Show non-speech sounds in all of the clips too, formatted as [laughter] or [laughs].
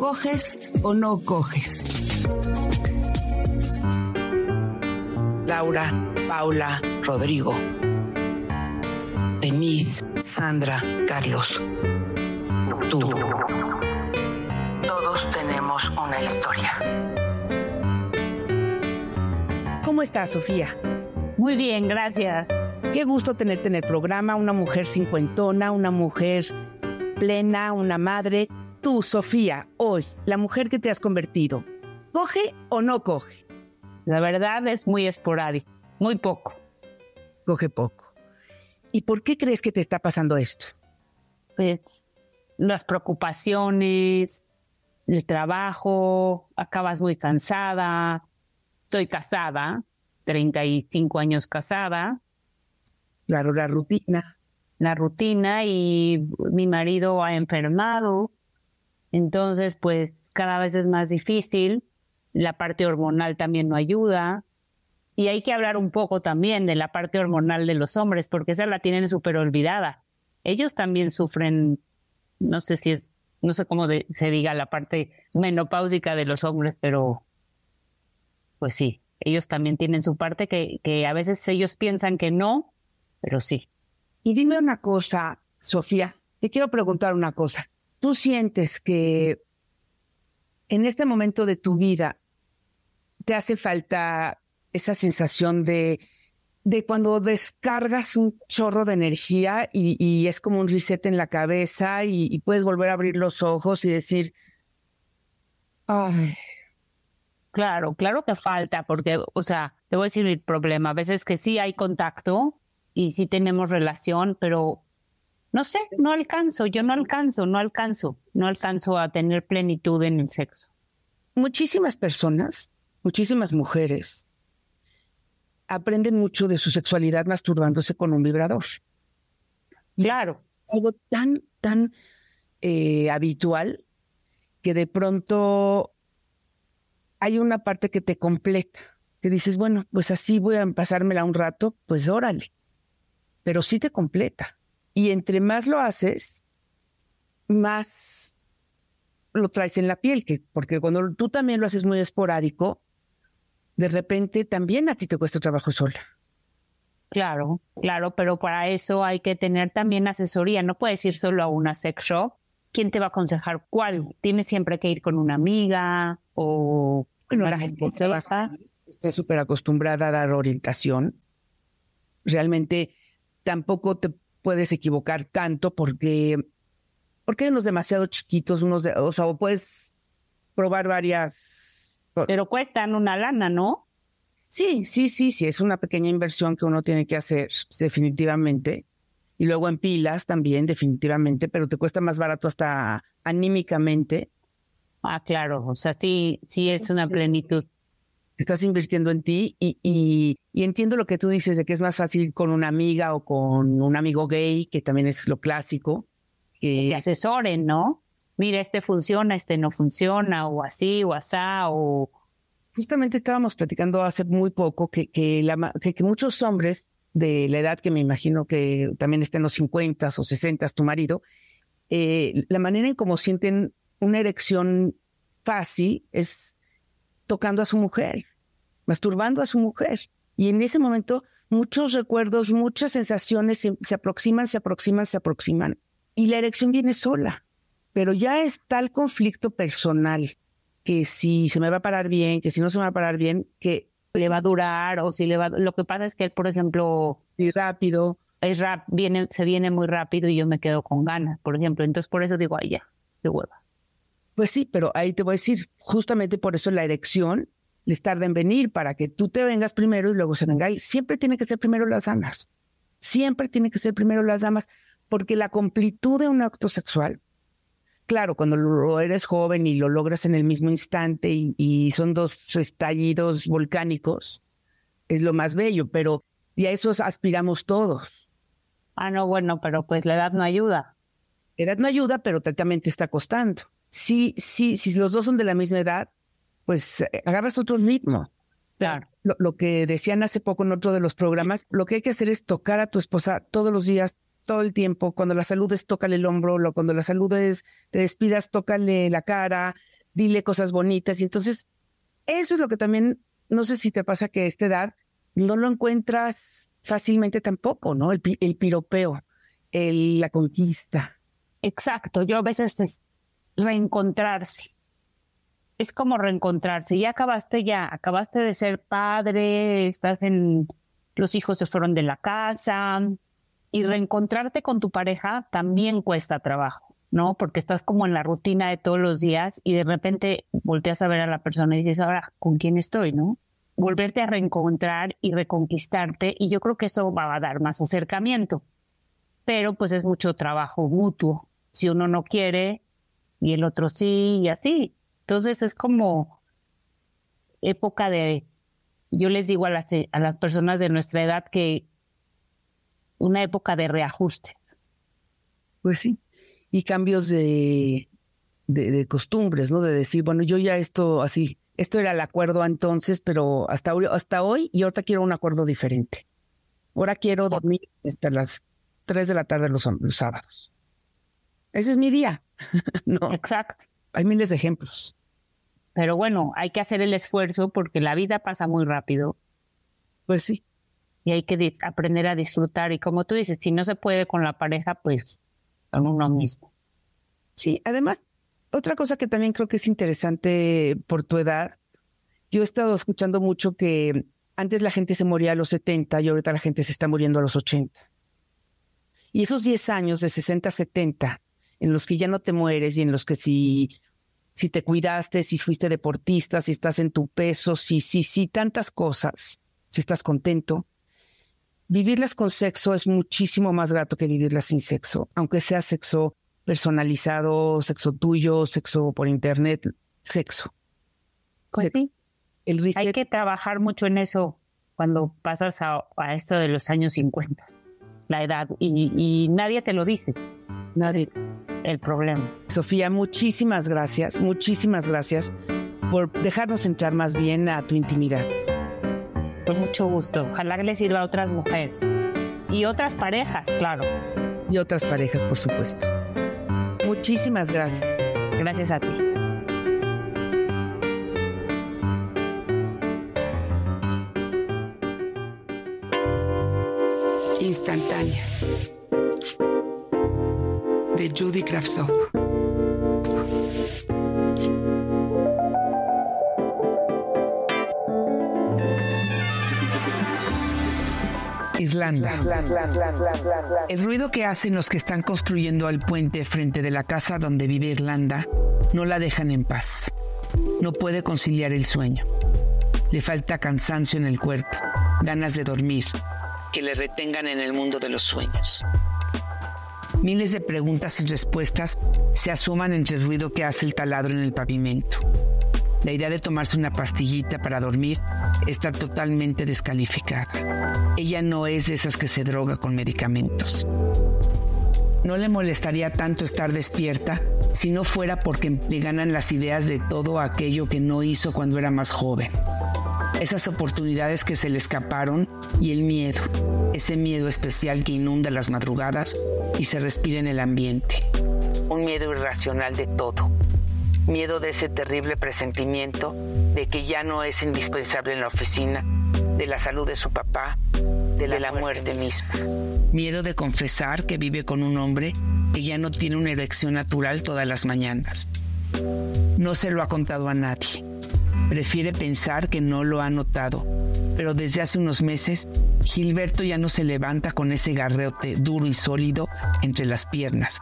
¿Coges o no coges? Laura, Paula, Rodrigo, Denise, Sandra, Carlos, tú. Todos tenemos una historia. ¿Cómo estás, Sofía? Muy bien, gracias. Qué gusto tenerte en el programa, una mujer cincuentona, una mujer plena, una madre Tú, Sofía, hoy, la mujer que te has convertido, ¿coge o no coge? La verdad es muy esporádico, muy poco. Coge poco. ¿Y por qué crees que te está pasando esto? Pues las preocupaciones, el trabajo, acabas muy cansada. Estoy casada, 35 años casada. Claro, la rutina. La rutina y mi marido ha enfermado entonces, pues cada vez es más difícil. La parte hormonal también no ayuda. Y hay que hablar un poco también de la parte hormonal de los hombres, porque esa la tienen súper olvidada. Ellos también sufren, no sé si es, no sé cómo se diga la parte menopáusica de los hombres, pero pues sí, ellos también tienen su parte que, que a veces ellos piensan que no, pero sí. Y dime una cosa, Sofía, te quiero preguntar una cosa tú sientes que en este momento de tu vida te hace falta esa sensación de, de cuando descargas un chorro de energía y, es como un reset en la cabeza y, puedes volver a abrir los ojos y decir, ay. Claro, claro que falta, porque, o sea, te voy a decir el problema. A veces que sí hay contacto y sí tenemos relación, pero no sé, no alcanzo, yo no alcanzo, no alcanzo, no alcanzo a tener plenitud en el sexo. Muchísimas personas, muchísimas mujeres, aprenden mucho de su sexualidad masturbándose con un vibrador. Claro. Algo tan, tan eh, habitual que de pronto hay una parte que te completa, que dices, bueno, pues así voy a pasármela un rato, pues órale, pero sí te completa. Y entre más lo haces, más lo traes en la piel, que, porque cuando tú también lo haces muy esporádico, de repente también a ti te cuesta trabajo sola. Claro, claro, pero para eso hay que tener también asesoría. No puedes ir solo a una sex shop. ¿Quién te va a aconsejar cuál? Tienes siempre que ir con una amiga o... Bueno, la gente que trabaja está súper acostumbrada a dar orientación. Realmente tampoco te puedes equivocar tanto porque, porque hay unos demasiado chiquitos, unos de, o sea, puedes probar varias. Pero cuestan una lana, ¿no? Sí, sí, sí, sí, es una pequeña inversión que uno tiene que hacer, definitivamente. Y luego en pilas también, definitivamente, pero te cuesta más barato hasta anímicamente. Ah, claro, o sea, sí, sí es una plenitud estás invirtiendo en ti y, y, entiendo lo que tú dices de que es más fácil con una amiga o con un amigo gay, que también es lo clásico. Que asesoren, ¿no? Mira, este funciona, este no funciona, o así, o asá, o... Justamente estábamos platicando hace muy poco que, que, la, que, muchos hombres de la edad que me imagino que también estén en los 50 o 60, tu marido, eh, la manera en cómo sienten una erección fácil es tocando a su mujer, masturbando a su mujer. Y en ese momento muchos recuerdos, muchas sensaciones se, aproximan, se aproximan, se aproximan. Y la erección viene sola. Pero ya está el conflicto personal que si se me va a parar bien, que si no se me va a parar bien, que le va a durar o si le va lo que pasa es que él por ejemplo y rápido es rap viene se viene muy rápido y yo me quedo con ganas por ejemplo entonces por eso digo ay ya de hueva pues sí pero ahí te voy a decir justamente por eso la erección les tarda en venir para que tú te vengas primero y luego se venga y siempre tiene que ser primero las damas siempre tiene que ser primero las damas porque la completud de un acto sexual claro, cuando lo eres joven y lo logras en el mismo instante y, son dos estallidos volcánicos, es lo más bello, pero y a eso aspiramos todos. Ah, no, bueno, pero pues la edad no ayuda. La edad no ayuda, pero te está costando. Sí, sí, si los dos son de la misma edad, pues eh, agarras otro ritmo. Claro. Lo, lo, que decían hace poco en otro de los programas, lo que hay que hacer es tocar a tu esposa todos los días, todo el tiempo. Cuando la saludes, tócale el hombro, lo, cuando la saludes, te despidas, tócale la cara, dile cosas bonitas. Y entonces, eso es lo que también, no sé si te pasa que a esta edad no lo encuentras fácilmente tampoco, ¿no? El, el piropeo, el, la conquista. Exacto, yo a veces es reencontrarse. Es como reencontrarse. Ya acabaste, ya acabaste de ser padre, estás en, los hijos se fueron de la casa, y reencontrarte con tu pareja también cuesta trabajo, ¿no? Porque estás como en la rutina de todos los días y de repente volteas a ver a la persona y dices, ahora, ¿con quién estoy, no? Volverte a reencontrar y reconquistarte y yo creo que eso va a dar más acercamiento. Pero pues es mucho trabajo mutuo. Si uno no quiere y el otro sí y así. Entonces es como época de, yo les digo a las, a las personas de nuestra edad que una época de reajustes. Pues sí, y cambios de, de, costumbres, ¿no? De decir, bueno, yo ya esto así, esto era el acuerdo entonces, pero hasta, hasta hoy y ahorita quiero un acuerdo diferente. Ahora quiero dormir hasta las 3 de la tarde los, los sábados. Ese es mi día. [laughs] no. Exacto. Hay miles de ejemplos. Pero bueno, hay que hacer el esfuerzo porque la vida pasa muy rápido. Pues sí y hay que aprender a disfrutar. Y como tú dices, si no se puede con la pareja, pues con uno mismo. Sí, además, otra cosa que también creo que es interesante por tu edad, yo he estado escuchando mucho que antes la gente se moría a los 70 y ahorita la gente se está muriendo a los 80. Y esos 10 años de 60 a 70, en los que ya no te mueres y en los que si, si te cuidaste, si fuiste deportista, si estás en tu peso, si, si, si, tantas cosas, si estás contento, vivirlas con sexo es muchísimo más grato que vivirlas sin sexo, aunque sea sexo personalizado, sexo tuyo, sexo por internet, sexo. Pues sí. El Hay que trabajar mucho en eso cuando pasas a, esto de los años 50, la edad, y, y nadie te lo dice. Nadie. El problema. Sofía, muchísimas gracias, muchísimas gracias por dejarnos entrar más bien a tu intimidad mucho gusto. Ojalá que le sirva a otras mujeres. Y otras parejas, claro. Y otras parejas, por supuesto. Muchísimas gracias. Gracias a ti. Instantáneas. De Judy Kravtsov. Irlanda. El ruido que hacen los que están construyendo el puente frente de la casa donde vive Irlanda no la dejan en paz. No puede conciliar el sueño. Le falta cansancio en el cuerpo, ganas de dormir, que le retengan en el mundo de los sueños. Miles de preguntas y respuestas se asuman entre el ruido que hace el taladro en el pavimento. La idea de tomarse una pastillita para dormir está totalmente descalificada. Ella no es de esas que se droga con medicamentos. No le molestaría tanto estar despierta si no fuera porque le ganan las ideas de todo aquello que no hizo cuando era más joven. Esas oportunidades que se le escaparon y el miedo, ese miedo especial que inunda las madrugadas y se respira en el ambiente. Un miedo irracional de todo miedo de ese terrible presentimiento de que ya no es indispensable en la oficina, de la salud de su papá, de la, muerte, misma. Miedo de confesar que vive con un hombre que ya no tiene una erección natural todas las mañanas. No se lo ha contado a nadie. Prefiere pensar que no lo ha notado. Pero desde hace unos meses, Gilberto ya no se levanta con ese garreote duro y sólido entre las piernas.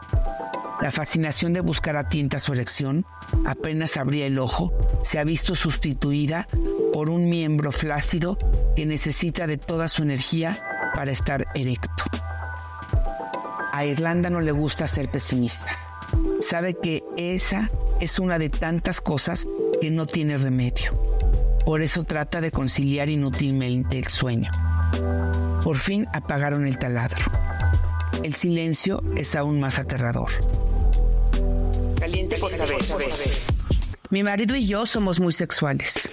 La fascinación de buscar a tienta su erección, apenas abría el ojo, se ha visto sustituida por un miembro flácido que necesita de toda su energía para estar erecto. A Irlanda no le gusta ser pesimista. Sabe que esa es una de tantas cosas que no tiene remedio. Por eso trata de conciliar inútilmente el sueño. Por fin apagaron el taladro. El silencio es aún más aterrador. Caliente por saber. Mi marido y yo somos muy sexuales.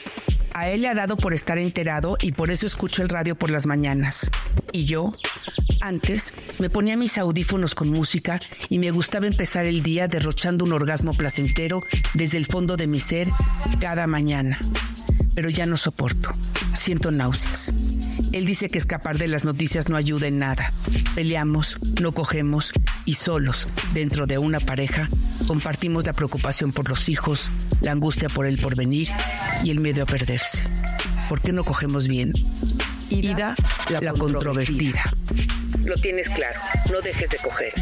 A él le ha dado por estar enterado y por eso escucho el radio por las mañanas. Y yo, antes, me ponía mis audífonos con música y me gustaba empezar el día derrochando un orgasmo placentero desde el fondo de mi ser cada mañana. Pero ya no soporto. Siento náuseas. Él dice que escapar de las noticias no ayuda en nada. Peleamos, no cogemos y solos, dentro de una pareja, compartimos la preocupación por los hijos, la angustia por el porvenir y el miedo a perderse. ¿Por qué no cogemos bien? Ida, la, la controvertida. Lo tienes claro, no dejes de coger.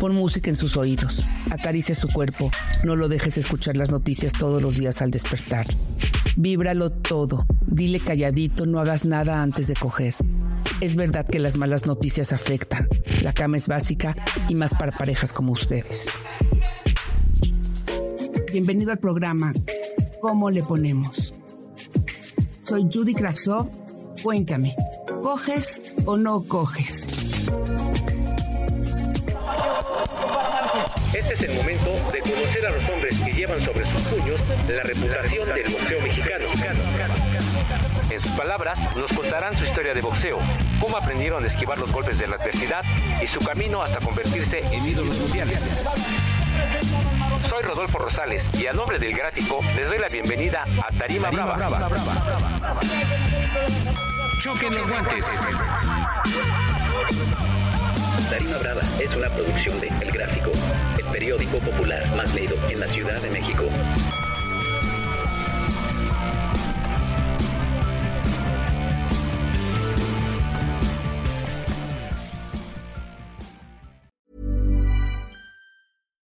Pon música en sus oídos, acaricia su cuerpo, no lo dejes escuchar las noticias todos los días al despertar. Víbralo todo, dile calladito, no hagas nada antes de coger. Es verdad que las malas noticias afectan, la cama es básica y más para parejas como ustedes. Bienvenido al programa ¿Cómo le ponemos? Soy Judy Kravsov, cuéntame, ¿coges o no coges? Este es el momento llevan sobre sus puños la reputación del boxeo mexicano. En sus palabras, nos contarán su historia de boxeo, cómo aprendieron a esquivar los golpes de la adversidad y su camino hasta convertirse en ídolos mundiales. Soy Rodolfo Rosales y a nombre del gráfico les doy la bienvenida a Tarima, Brava. Choquen los guantes. Tarima Brava es una producción de El Gráfico, periódico popular más leído en la Ciudad de México.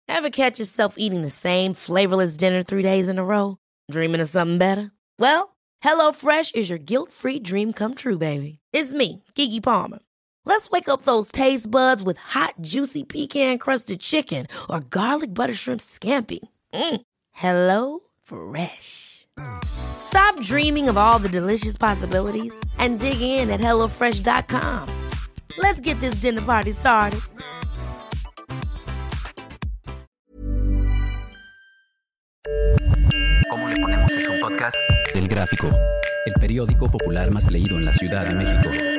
Ever catch yourself eating the same flavorless dinner three days in a row? Dreaming of something better? Well, HelloFresh is your guilt-free dream come true, baby. It's me, Kiki Palmer. Let's wake up those taste buds with hot, juicy pecan crusted chicken or garlic butter shrimp scampi. Mm. Hello Fresh. Stop dreaming of all the delicious possibilities and dig in at HelloFresh.com. Let's get this dinner party started. ¿Cómo le ponemos es un podcast del Gráfico, el periódico popular más leído en la Ciudad de México.